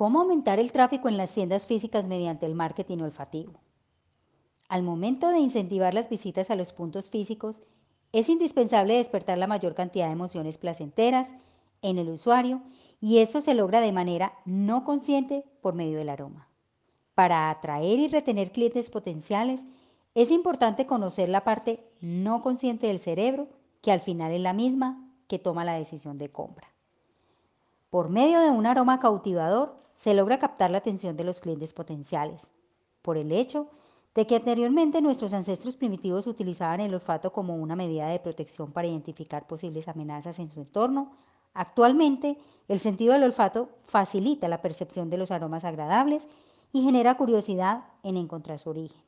¿Cómo aumentar el tráfico en las tiendas físicas mediante el marketing olfativo? Al momento de incentivar las visitas a los puntos físicos, es indispensable despertar la mayor cantidad de emociones placenteras en el usuario y esto se logra de manera no consciente por medio del aroma. Para atraer y retener clientes potenciales, es importante conocer la parte no consciente del cerebro, que al final es la misma que toma la decisión de compra. Por medio de un aroma cautivador, se logra captar la atención de los clientes potenciales, por el hecho de que anteriormente nuestros ancestros primitivos utilizaban el olfato como una medida de protección para identificar posibles amenazas en su entorno, actualmente el sentido del olfato facilita la percepción de los aromas agradables y genera curiosidad en encontrar su origen.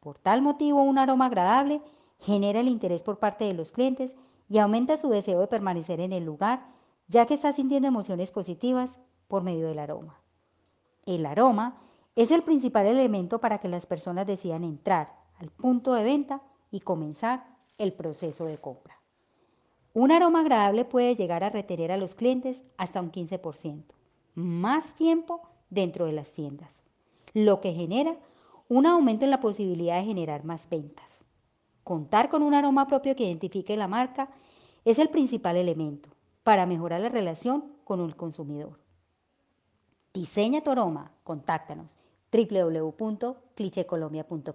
Por tal motivo, un aroma agradable genera el interés por parte de los clientes y aumenta su deseo de permanecer en el lugar, ya que está sintiendo emociones positivas por medio del aroma. El aroma es el principal elemento para que las personas decidan entrar al punto de venta y comenzar el proceso de compra. Un aroma agradable puede llegar a retener a los clientes hasta un 15%, más tiempo dentro de las tiendas, lo que genera un aumento en la posibilidad de generar más ventas. Contar con un aroma propio que identifique la marca es el principal elemento para mejorar la relación con el consumidor. Diseña tu aroma, contáctanos www.clichecolombia.com.